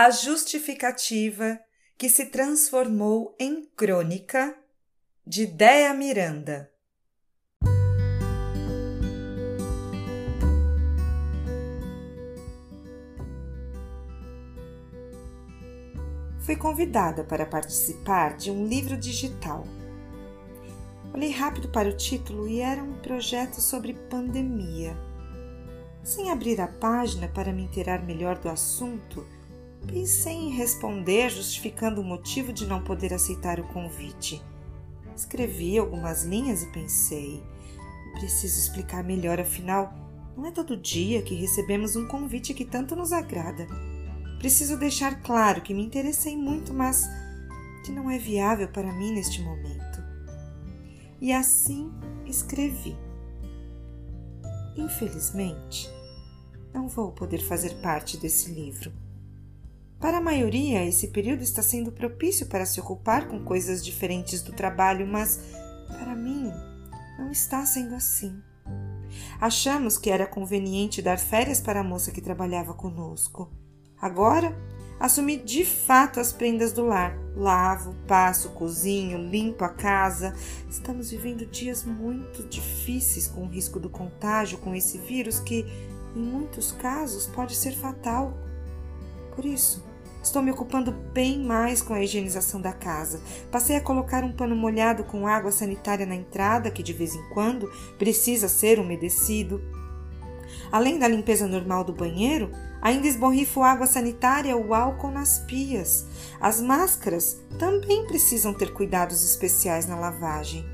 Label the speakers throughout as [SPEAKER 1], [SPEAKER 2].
[SPEAKER 1] A justificativa que se transformou em crônica de Dea Miranda. Fui convidada para participar de um livro digital. Olhei rápido para o título e era um projeto sobre pandemia. Sem abrir a página para me inteirar melhor do assunto, Pensei em responder justificando o motivo de não poder aceitar o convite. Escrevi algumas linhas e pensei: preciso explicar melhor, afinal, não é todo dia que recebemos um convite que tanto nos agrada. Preciso deixar claro que me interessei muito, mas que não é viável para mim neste momento. E assim escrevi. Infelizmente, não vou poder fazer parte desse livro. Para a maioria, esse período está sendo propício para se ocupar com coisas diferentes do trabalho, mas para mim não está sendo assim. Achamos que era conveniente dar férias para a moça que trabalhava conosco. Agora, assumi de fato as prendas do lar. Lavo, passo, cozinho, limpo a casa. Estamos vivendo dias muito difíceis com o risco do contágio com esse vírus que, em muitos casos, pode ser fatal. Por isso, Estou me ocupando bem mais com a higienização da casa. Passei a colocar um pano molhado com água sanitária na entrada, que de vez em quando precisa ser umedecido. Além da limpeza normal do banheiro, ainda esborrifo água sanitária ou álcool nas pias. As máscaras também precisam ter cuidados especiais na lavagem.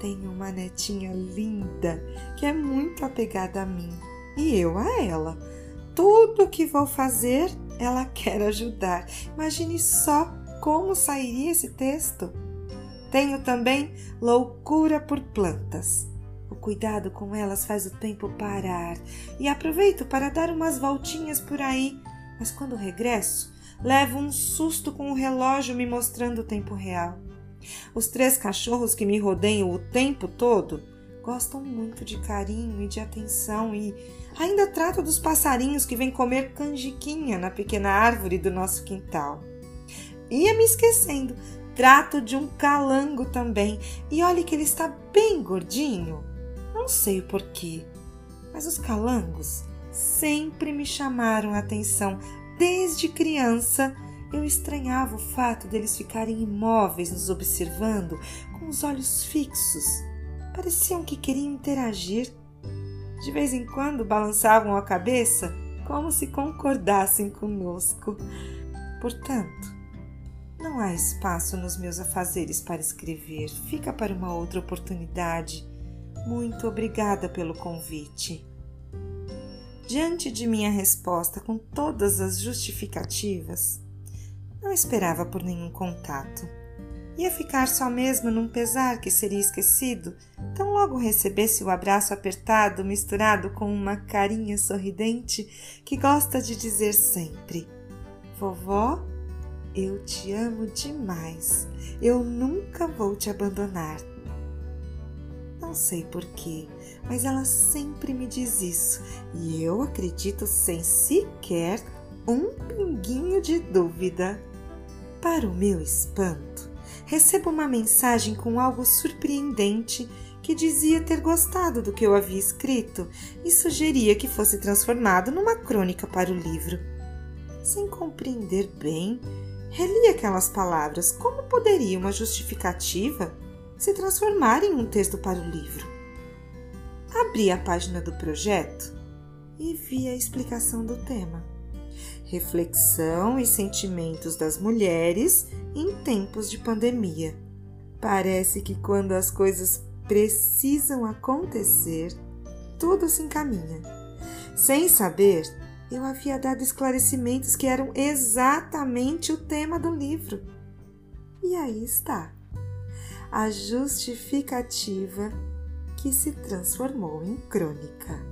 [SPEAKER 1] Tenho uma netinha linda que é muito apegada a mim e eu a ela. Tudo o que vou fazer ela quer ajudar. Imagine só como sairia esse texto. Tenho também loucura por plantas. O cuidado com elas faz o tempo parar e aproveito para dar umas voltinhas por aí, mas quando regresso, levo um susto com o relógio me mostrando o tempo real. Os três cachorros que me rodeiam o tempo todo gostam muito de carinho e de atenção e ainda trato dos passarinhos que vêm comer canjiquinha na pequena árvore do nosso quintal. Ia me esquecendo, trato de um calango também e olhe que ele está bem gordinho. Não sei o porquê, mas os calangos sempre me chamaram a atenção desde criança. Eu estranhava o fato deles ficarem imóveis nos observando, com os olhos fixos Pareciam que queriam interagir. De vez em quando balançavam a cabeça como se concordassem conosco. Portanto, não há espaço nos meus afazeres para escrever. Fica para uma outra oportunidade. Muito obrigada pelo convite. Diante de minha resposta com todas as justificativas, não esperava por nenhum contato. Ia ficar só mesmo num pesar que seria esquecido, tão logo recebesse o abraço apertado misturado com uma carinha sorridente que gosta de dizer sempre: Vovó, eu te amo demais. Eu nunca vou te abandonar. Não sei porquê, mas ela sempre me diz isso e eu acredito sem sequer um pinguinho de dúvida. Para o meu espanto, recebo uma mensagem com algo surpreendente que dizia ter gostado do que eu havia escrito e sugeria que fosse transformado numa crônica para o livro. Sem compreender bem, reli aquelas palavras. Como poderia uma justificativa se transformar em um texto para o livro? Abri a página do projeto e vi a explicação do tema reflexão e sentimentos das mulheres em tempos de pandemia. Parece que quando as coisas precisam acontecer, tudo se encaminha. Sem saber, eu havia dado esclarecimentos que eram exatamente o tema do livro. E aí está a justificativa que se transformou em crônica.